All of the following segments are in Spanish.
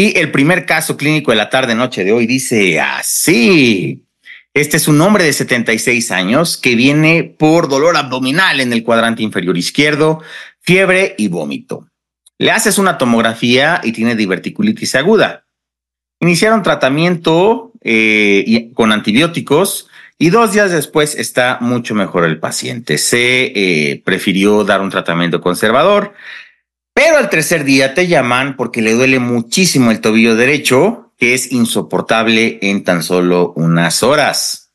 Y el primer caso clínico de la tarde-noche de hoy dice así. Este es un hombre de 76 años que viene por dolor abdominal en el cuadrante inferior izquierdo, fiebre y vómito. Le haces una tomografía y tiene diverticulitis aguda. Iniciaron tratamiento eh, con antibióticos y dos días después está mucho mejor el paciente. Se eh, prefirió dar un tratamiento conservador, pero al tercer día te llaman porque le duele muchísimo el tobillo derecho que es insoportable en tan solo unas horas.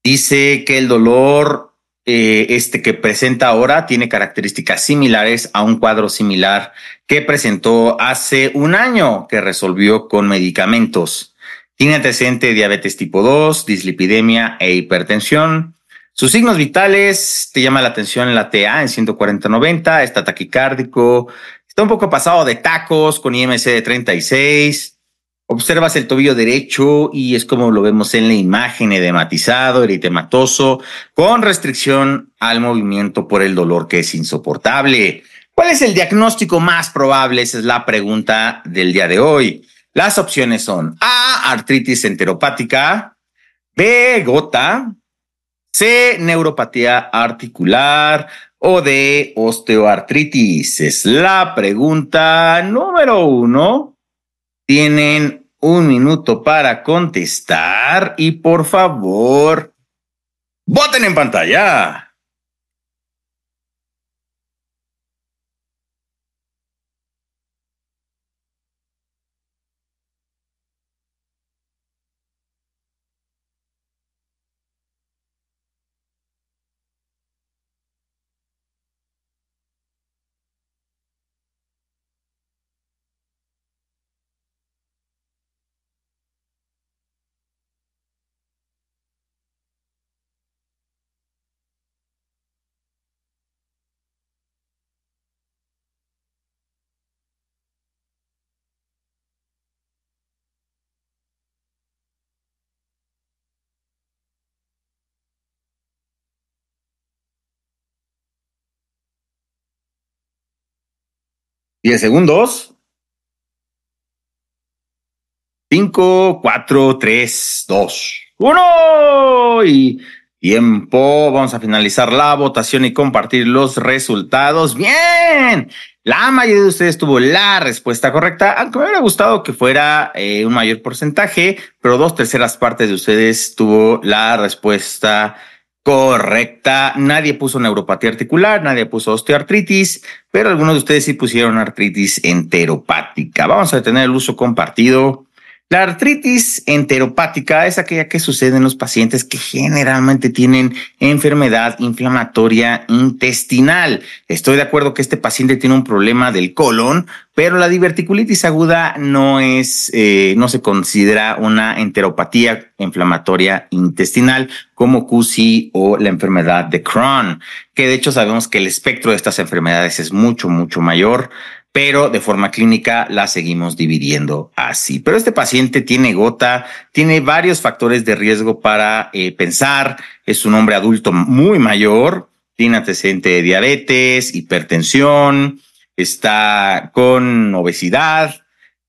Dice que el dolor eh, este que presenta ahora tiene características similares a un cuadro similar que presentó hace un año que resolvió con medicamentos. Tiene antecedente de diabetes tipo 2, dislipidemia e hipertensión. Sus signos vitales, te llama la atención la TA en 140-90, está taquicárdico, está un poco pasado de tacos con IMC de 36, Observas el tobillo derecho y es como lo vemos en la imagen, edematizado, eritematoso, con restricción al movimiento por el dolor que es insoportable. ¿Cuál es el diagnóstico más probable? Esa es la pregunta del día de hoy. Las opciones son A, artritis enteropática, B, gota, C, neuropatía articular o D, osteoartritis. Es la pregunta número uno. Tienen un minuto para contestar y por favor, voten en pantalla. Diez segundos. Cinco, cuatro, tres, dos, uno. Y tiempo. Vamos a finalizar la votación y compartir los resultados. Bien. La mayoría de ustedes tuvo la respuesta correcta, aunque me hubiera gustado que fuera eh, un mayor porcentaje, pero dos terceras partes de ustedes tuvo la respuesta Correcta. Nadie puso neuropatía articular, nadie puso osteoartritis, pero algunos de ustedes sí pusieron artritis enteropática. Vamos a tener el uso compartido la artritis enteropática es aquella que sucede en los pacientes que generalmente tienen enfermedad inflamatoria intestinal. Estoy de acuerdo que este paciente tiene un problema del colon, pero la diverticulitis aguda no es, eh, no se considera una enteropatía inflamatoria intestinal como CUSI o la enfermedad de Crohn, que de hecho sabemos que el espectro de estas enfermedades es mucho, mucho mayor pero de forma clínica la seguimos dividiendo así. Pero este paciente tiene gota, tiene varios factores de riesgo para eh, pensar, es un hombre adulto muy mayor, tiene antecedente de diabetes, hipertensión, está con obesidad,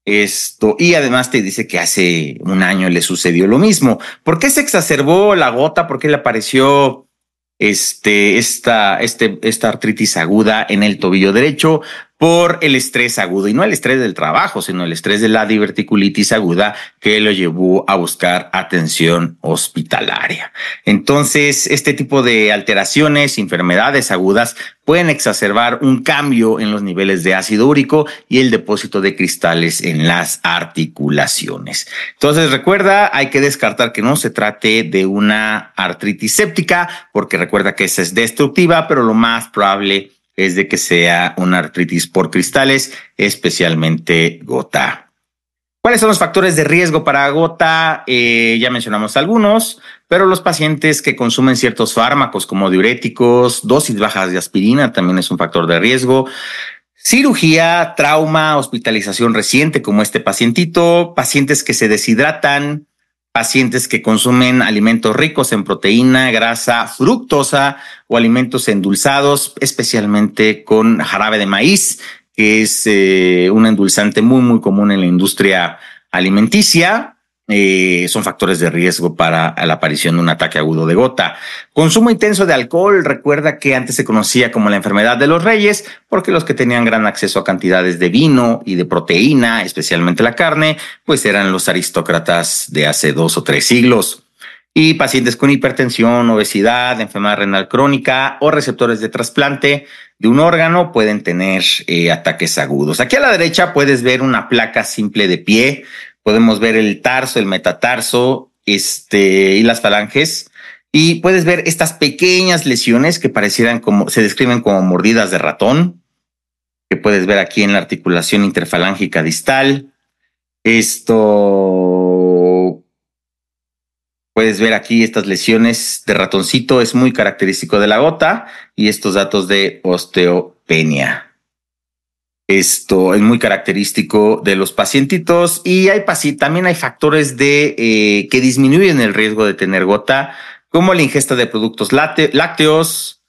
esto, y además te dice que hace un año le sucedió lo mismo. ¿Por qué se exacerbó la gota? ¿Por qué le apareció este, esta, este, esta artritis aguda en el tobillo derecho? Por el estrés agudo y no el estrés del trabajo, sino el estrés de la diverticulitis aguda que lo llevó a buscar atención hospitalaria. Entonces, este tipo de alteraciones, enfermedades agudas pueden exacerbar un cambio en los niveles de ácido úrico y el depósito de cristales en las articulaciones. Entonces, recuerda, hay que descartar que no se trate de una artritis séptica, porque recuerda que esa es destructiva, pero lo más probable es de que sea una artritis por cristales, especialmente gota. ¿Cuáles son los factores de riesgo para gota? Eh, ya mencionamos algunos, pero los pacientes que consumen ciertos fármacos como diuréticos, dosis bajas de aspirina también es un factor de riesgo. Cirugía, trauma, hospitalización reciente como este pacientito, pacientes que se deshidratan, pacientes que consumen alimentos ricos en proteína, grasa, fructosa o alimentos endulzados, especialmente con jarabe de maíz, que es eh, un endulzante muy, muy común en la industria alimenticia. Eh, son factores de riesgo para la aparición de un ataque agudo de gota. Consumo intenso de alcohol, recuerda que antes se conocía como la enfermedad de los reyes, porque los que tenían gran acceso a cantidades de vino y de proteína, especialmente la carne, pues eran los aristócratas de hace dos o tres siglos. Y pacientes con hipertensión, obesidad, enfermedad renal crónica o receptores de trasplante de un órgano pueden tener eh, ataques agudos. Aquí a la derecha puedes ver una placa simple de pie podemos ver el tarso, el metatarso, este, y las falanges. Y puedes ver estas pequeñas lesiones que parecieran como, se describen como mordidas de ratón, que puedes ver aquí en la articulación interfalángica distal. Esto, puedes ver aquí estas lesiones de ratoncito, es muy característico de la gota y estos datos de osteopenia. Esto es muy característico de los pacientitos y hay también hay factores de eh, que disminuyen el riesgo de tener gota, como la ingesta de productos lácteos,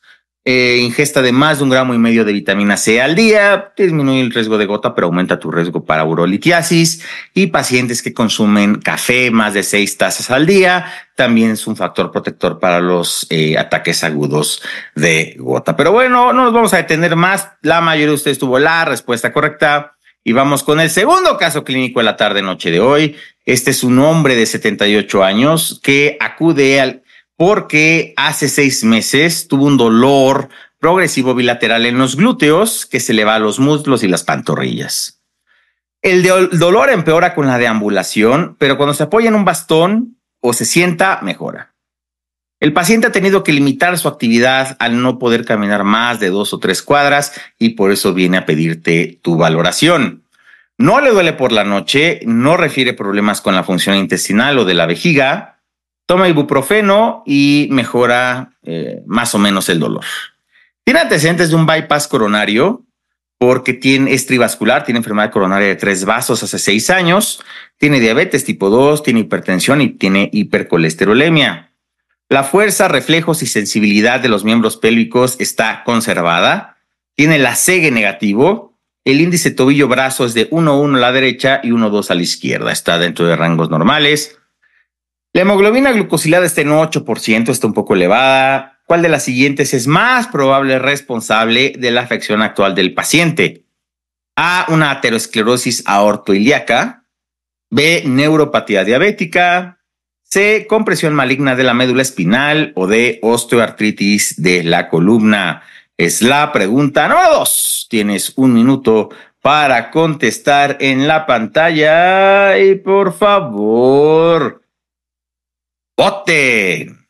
eh, ingesta de más de un gramo y medio de vitamina C al día, disminuye el riesgo de gota, pero aumenta tu riesgo para urolitiasis. Y pacientes que consumen café más de seis tazas al día, también es un factor protector para los eh, ataques agudos de gota. Pero bueno, no nos vamos a detener más. La mayoría de ustedes tuvo la respuesta correcta. Y vamos con el segundo caso clínico de la tarde noche de hoy. Este es un hombre de 78 años que acude al porque hace seis meses tuvo un dolor progresivo bilateral en los glúteos que se le va a los muslos y las pantorrillas. El, dolor empeora con la deambulación, pero cuando se apoya en un bastón o se sienta, mejora. El paciente ha tenido que limitar su actividad al no poder caminar más de dos o tres cuadras y por eso viene a pedirte tu valoración. No le duele por la noche, no refiere problemas con la función intestinal o de la vejiga, toma ibuprofeno y mejora eh, más o menos el dolor. Tiene antecedentes de un bypass coronario porque tiene, es trivascular, tiene enfermedad coronaria de tres vasos hace seis años, tiene diabetes tipo 2, tiene hipertensión y tiene hipercolesterolemia. La fuerza, reflejos y sensibilidad de los miembros pélvicos está conservada. Tiene la CG negativo. El índice tobillo-brazo es de 1,1 a la derecha y 1,2 a la izquierda. Está dentro de rangos normales. La hemoglobina glucosilada está en 8%, está un poco elevada. ¿Cuál de las siguientes es más probable responsable de la afección actual del paciente? A, una aterosclerosis aortoilíaca. B, neuropatía diabética. C, compresión maligna de la médula espinal o D, osteoartritis de la columna. Es la pregunta número dos. Tienes un minuto para contestar en la pantalla y por favor, 終わって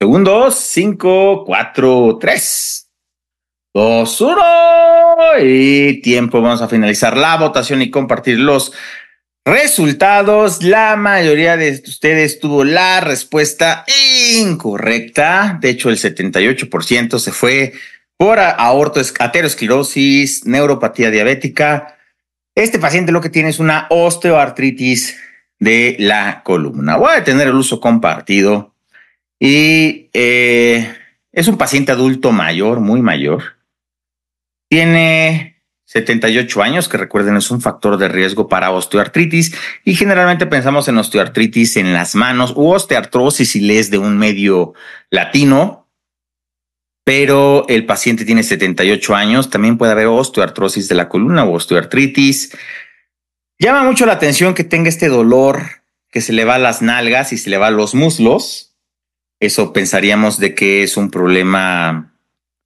Segundos, 5, 4, 3, 2, 1. Y tiempo, vamos a finalizar la votación y compartir los resultados. La mayoría de ustedes tuvo la respuesta incorrecta. De hecho, el 78% se fue por aterosclerosis, neuropatía diabética. Este paciente lo que tiene es una osteoartritis de la columna. Voy a tener el uso compartido y eh, es un paciente adulto mayor, muy mayor. Tiene 78 años, que recuerden es un factor de riesgo para osteoartritis y generalmente pensamos en osteoartritis en las manos u osteoartrosis si lees de un medio latino, pero el paciente tiene 78 años, también puede haber osteoartrosis de la columna o osteoartritis. Llama mucho la atención que tenga este dolor que se le va a las nalgas y se le va a los muslos Eso pensaríamos de que es un problema,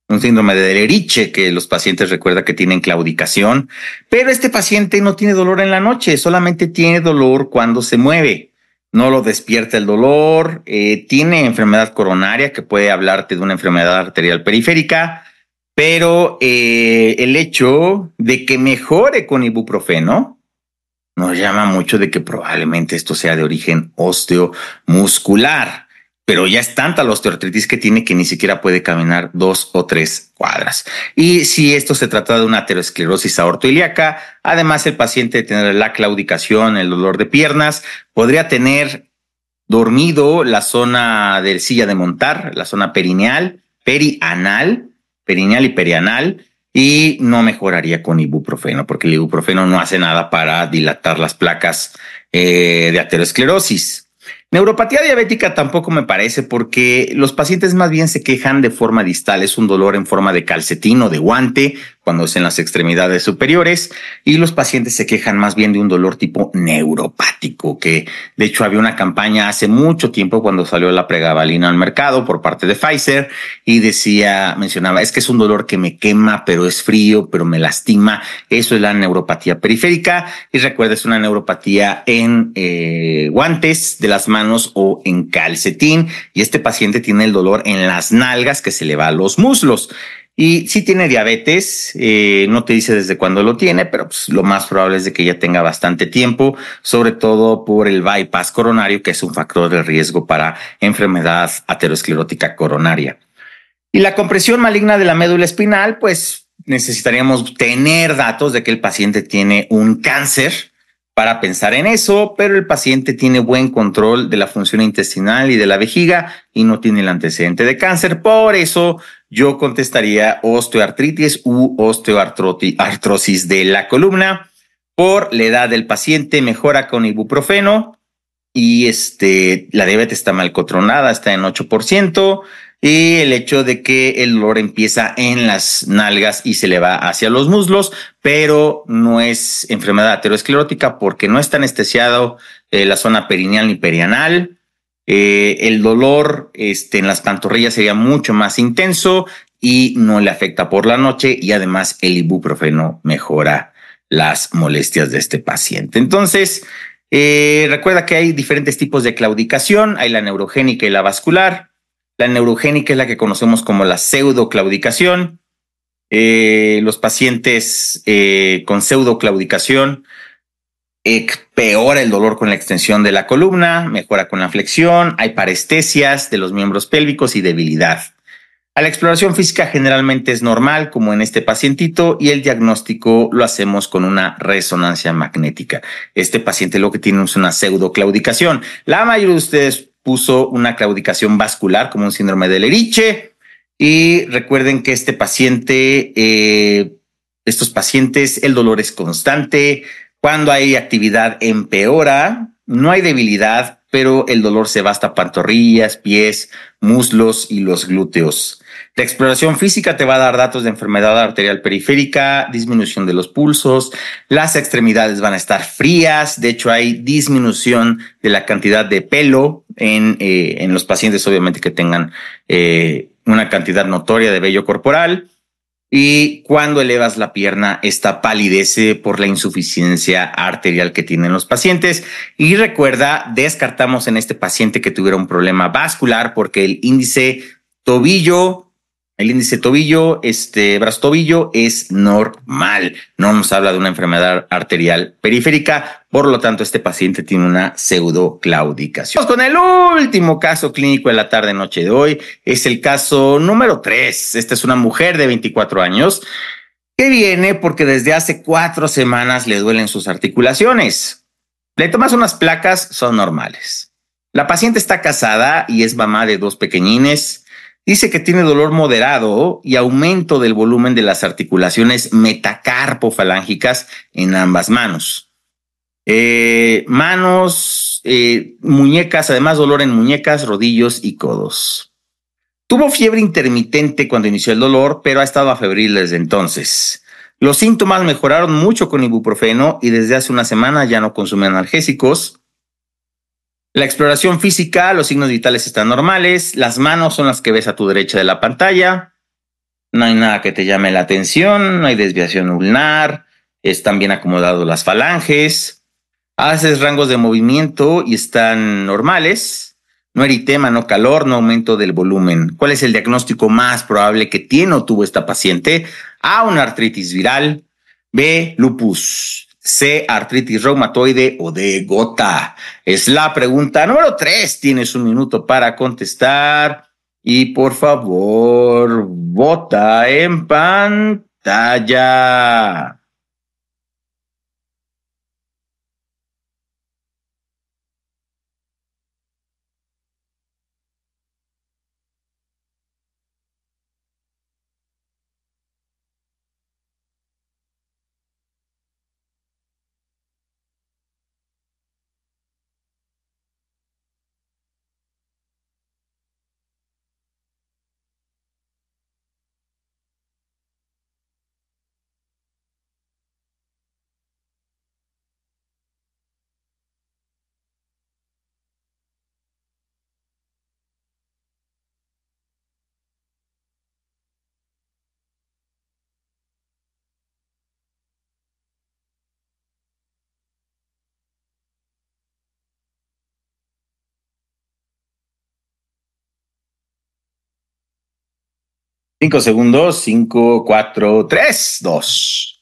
un síndrome de Lerich, que los pacientes recuerda que tienen claudicación, pero este paciente no tiene dolor en la noche, solamente tiene dolor cuando se mueve. No lo despierta el dolor, eh, tiene enfermedad coronaria, que puede hablarte de una enfermedad arterial periférica, pero eh, el hecho de que mejore con ibuprofeno nos llama mucho de que probablemente esto sea de origen osteomuscular pero ya es tanta la osteoartritis que tiene que ni siquiera puede caminar dos o tres cuadras. Y si esto se trata de una aterosclerosis aortoilíaca, además el paciente tener la claudicación, el dolor de piernas, podría tener dormido la zona del silla de montar, la zona perineal, perianal, perineal y perianal, y no mejoraría con ibuprofeno, porque el ibuprofeno no hace nada para dilatar las placas eh, de aterosclerosis. Neuropatía diabética tampoco me parece porque los pacientes más bien se quejan de forma distal, es un dolor en forma de calcetín o de guante cuando es en las extremidades superiores y los pacientes se quejan más bien de un dolor tipo neuropático, que de hecho había una campaña hace mucho tiempo cuando salió la pregabalina al mercado por parte de Pfizer y decía, mencionaba, es que es un dolor que me quema, pero es frío, pero me lastima. Eso es la neuropatía periférica y recuerda, es una neuropatía en eh, guantes de las manos o en calcetín y este paciente tiene el dolor en las nalgas que se le va a los muslos. Y si tiene diabetes, eh, no te dice desde cuándo lo tiene, pero pues, lo más probable es de que ya tenga bastante tiempo, sobre todo por el bypass coronario, que es un factor de riesgo para enfermedad aterosclerótica coronaria. Y la compresión maligna de la médula espinal, pues necesitaríamos tener datos de que el paciente tiene un cáncer para pensar en eso, pero el paciente tiene buen control de la función intestinal y de la vejiga y no tiene el antecedente de cáncer. Por eso yo contestaría osteoartritis u osteoartrosis de la columna. Por la edad del paciente, mejora con ibuprofeno y este, la diabetes está mal cotronada, está en 8% y el hecho de que el dolor empieza en las nalgas y se le va hacia los muslos, pero no es enfermedad aterosclerótica porque no está anestesiado eh, la zona perineal ni perianal. Eh, el dolor este, en las pantorrillas sería mucho más intenso y no le afecta por la noche y además el ibuprofeno mejora las molestias de este paciente. Entonces, eh, recuerda que hay diferentes tipos de claudicación, hay la neurogénica y la vascular. La neurogénica es la que conocemos como la pseudoclaudicación. Eh, los pacientes eh, con pseudoclaudicación eh, peora el dolor con la extensión de la columna, mejora con la flexión, hay parestesias de los miembros pélvicos y debilidad. A la exploración física generalmente es normal, como en este pacientito, y el diagnóstico lo hacemos con una resonancia magnética. Este paciente lo que tiene es una pseudoclaudicación. La mayoría de ustedes puso una claudicación vascular como un síndrome de Leriche. Y recuerden que este paciente, eh, estos pacientes, el dolor es constante. Cuando hay actividad empeora, no hay debilidad, pero el dolor se va hasta pantorrillas, pies, muslos y los glúteos. La exploración física te va a dar datos de enfermedad arterial periférica, disminución de los pulsos, las extremidades van a estar frías, de hecho hay disminución de la cantidad de pelo en, eh, en los pacientes, obviamente que tengan eh, una cantidad notoria de vello corporal. Y cuando elevas la pierna, esta palidece por la insuficiencia arterial que tienen los pacientes. Y recuerda, descartamos en este paciente que tuviera un problema vascular porque el índice tobillo el índice tobillo, este brazo tobillo es normal. No nos habla de una enfermedad arterial periférica. Por lo tanto, este paciente tiene una pseudoclaudicación. Vamos con el último caso clínico de la tarde noche de hoy. Es el caso número tres. Esta es una mujer de 24 años que viene porque desde hace cuatro semanas le duelen sus articulaciones. Le tomas unas placas, son normales. La paciente está casada y es mamá de dos pequeñines Dice que tiene dolor moderado y aumento del volumen de las articulaciones metacarpofalángicas en ambas manos. Eh, manos, eh, muñecas, además dolor en muñecas, rodillos y codos. Tuvo fiebre intermitente cuando inició el dolor, pero ha estado febril desde entonces. Los síntomas mejoraron mucho con ibuprofeno y desde hace una semana ya no consume analgésicos. La exploración física, los signos vitales están normales, las manos son las que ves a tu derecha de la pantalla, no hay nada que te llame la atención, no hay desviación ulnar, están bien acomodados las falanges, haces rangos de movimiento y están normales, no eritema, no calor, no aumento del volumen. ¿Cuál es el diagnóstico más probable que tiene o tuvo esta paciente? A, una artritis viral, B, lupus, C, artritis reumatoide o D, gota. Es la pregunta número tres. Tienes un minuto para contestar y por favor, vota en pantalla. Cinco segundos, cinco, cuatro, tres, dos,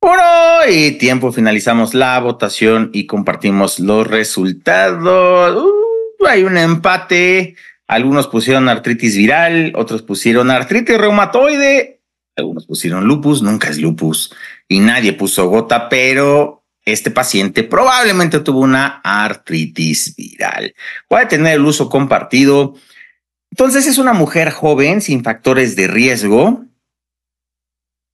uno y tiempo. Finalizamos la votación y compartimos los resultados. Uh, hay un empate. Algunos pusieron artritis viral, otros pusieron artritis reumatoide, algunos pusieron lupus, nunca es lupus y nadie puso gota, pero este paciente probablemente tuvo una artritis viral. Puede tener el uso compartido entonces es una mujer joven sin factores de riesgo.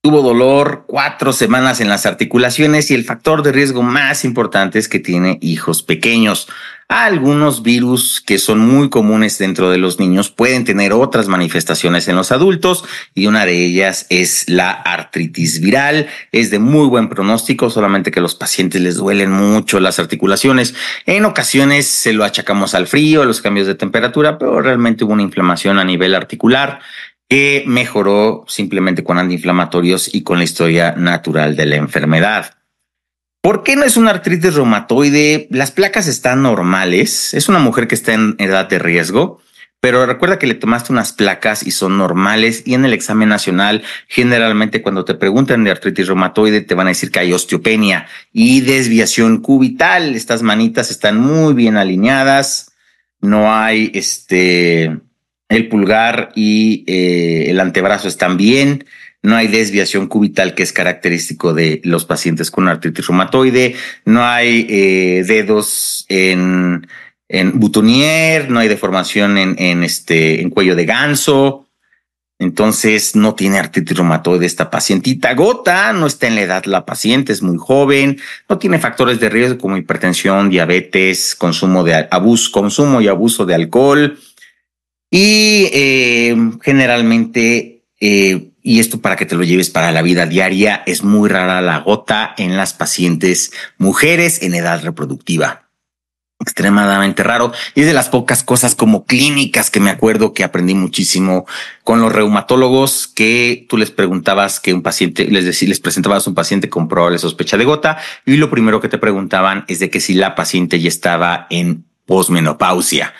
Tuvo dolor cuatro semanas en las articulaciones y el factor de riesgo más importante es que tiene hijos pequeños. Algunos virus que son muy comunes dentro de los niños pueden tener otras manifestaciones en los adultos y una de ellas es la artritis viral. Es de muy buen pronóstico, solamente que a los pacientes les duelen mucho las articulaciones. En ocasiones se lo achacamos al frío, a los cambios de temperatura, pero realmente hubo una inflamación a nivel articular que mejoró simplemente con antiinflamatorios y con la historia natural de la enfermedad. ¿Por qué no es una artritis reumatoide? Las placas están normales. Es una mujer que está en edad de riesgo, pero recuerda que le tomaste unas placas y son normales. Y en el examen nacional, generalmente cuando te preguntan de artritis reumatoide, te van a decir que hay osteopenia y desviación cubital. Estas manitas están muy bien alineadas. No hay este, el pulgar y eh, el antebrazo están bien no hay desviación cubital que es característico de los pacientes con artritis reumatoide, no hay eh, dedos en, en boutonniere, no hay deformación en, en, este, en cuello de ganso. Entonces no tiene artritis reumatoide esta pacientita. Gota no está en la edad la paciente, es muy joven, no tiene factores de riesgo como hipertensión, diabetes, consumo de abuso, consumo y abuso de alcohol. Y eh, generalmente eh, y esto para que te lo lleves para la vida diaria, es muy rara la gota en las pacientes mujeres en edad reproductiva. Extremadamente raro. Y es de las pocas cosas como clínicas que me acuerdo que aprendí muchísimo con los reumatólogos que tú les preguntabas que un paciente, les decía, les presentabas un paciente con probable sospecha de gota y lo primero que te preguntaban es de que si la paciente ya estaba en posmenopausia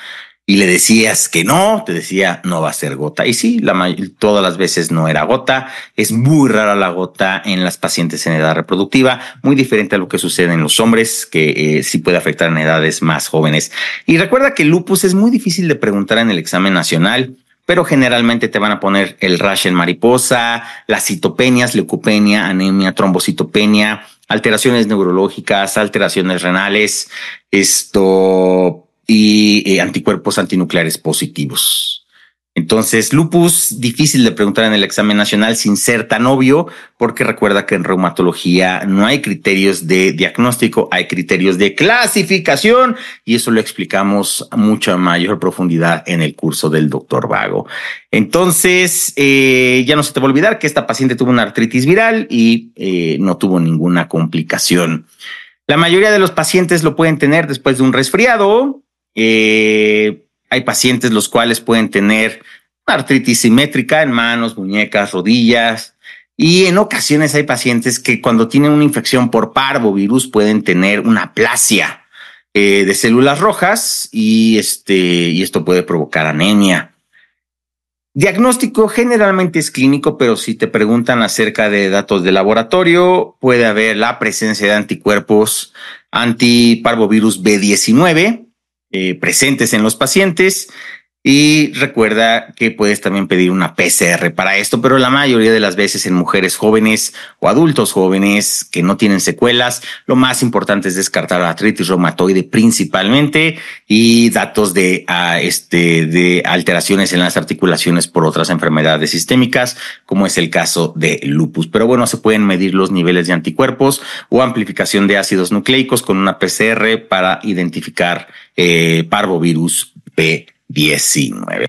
y le decías que no, te decía no va a ser gota. Y sí, la, todas las veces no era gota. Es muy rara la gota en las pacientes en edad reproductiva, muy diferente a lo que sucede en los hombres, que eh, sí puede afectar en edades más jóvenes. Y recuerda que lupus es muy difícil de preguntar en el examen nacional pero generalmente te van a poner el rash en mariposa, las citopenias, leucopenia, anemia, trombocitopenia, alteraciones neurológicas, alteraciones renales, esto, y eh, anticuerpos antinucleares positivos. Entonces, lupus, difícil de preguntar en el examen nacional sin ser tan obvio, porque recuerda que en reumatología no hay criterios de diagnóstico, hay criterios de clasificación y eso lo explicamos a mucha mayor profundidad en el curso del doctor Vago. Entonces, eh, ya no se te va a olvidar que esta paciente tuvo una artritis viral y eh, no tuvo ninguna complicación. La mayoría de los pacientes lo pueden tener después de un resfriado, Eh, hay pacientes los cuales pueden tener artritis simétrica en manos, muñecas, rodillas. Y en ocasiones hay pacientes que cuando tienen una infección por parvovirus pueden tener una aplasia eh, de células rojas y, este, y esto puede provocar anemia. Diagnóstico generalmente es clínico, pero si te preguntan acerca de datos de laboratorio, puede haber la presencia de anticuerpos antiparvovirus B19 eh, presentes en los pacientes y recuerda que puedes también pedir una PCR para esto, pero la mayoría de las veces en mujeres jóvenes o adultos jóvenes que no tienen secuelas, lo más importante es descartar artritis reumatoide principalmente y datos de, uh, este, de alteraciones en las articulaciones por otras enfermedades sistémicas, como es el caso de lupus. Pero bueno, se pueden medir los niveles de anticuerpos o amplificación de ácidos nucleicos con una PCR para identificar eh, parvovirus B. 19.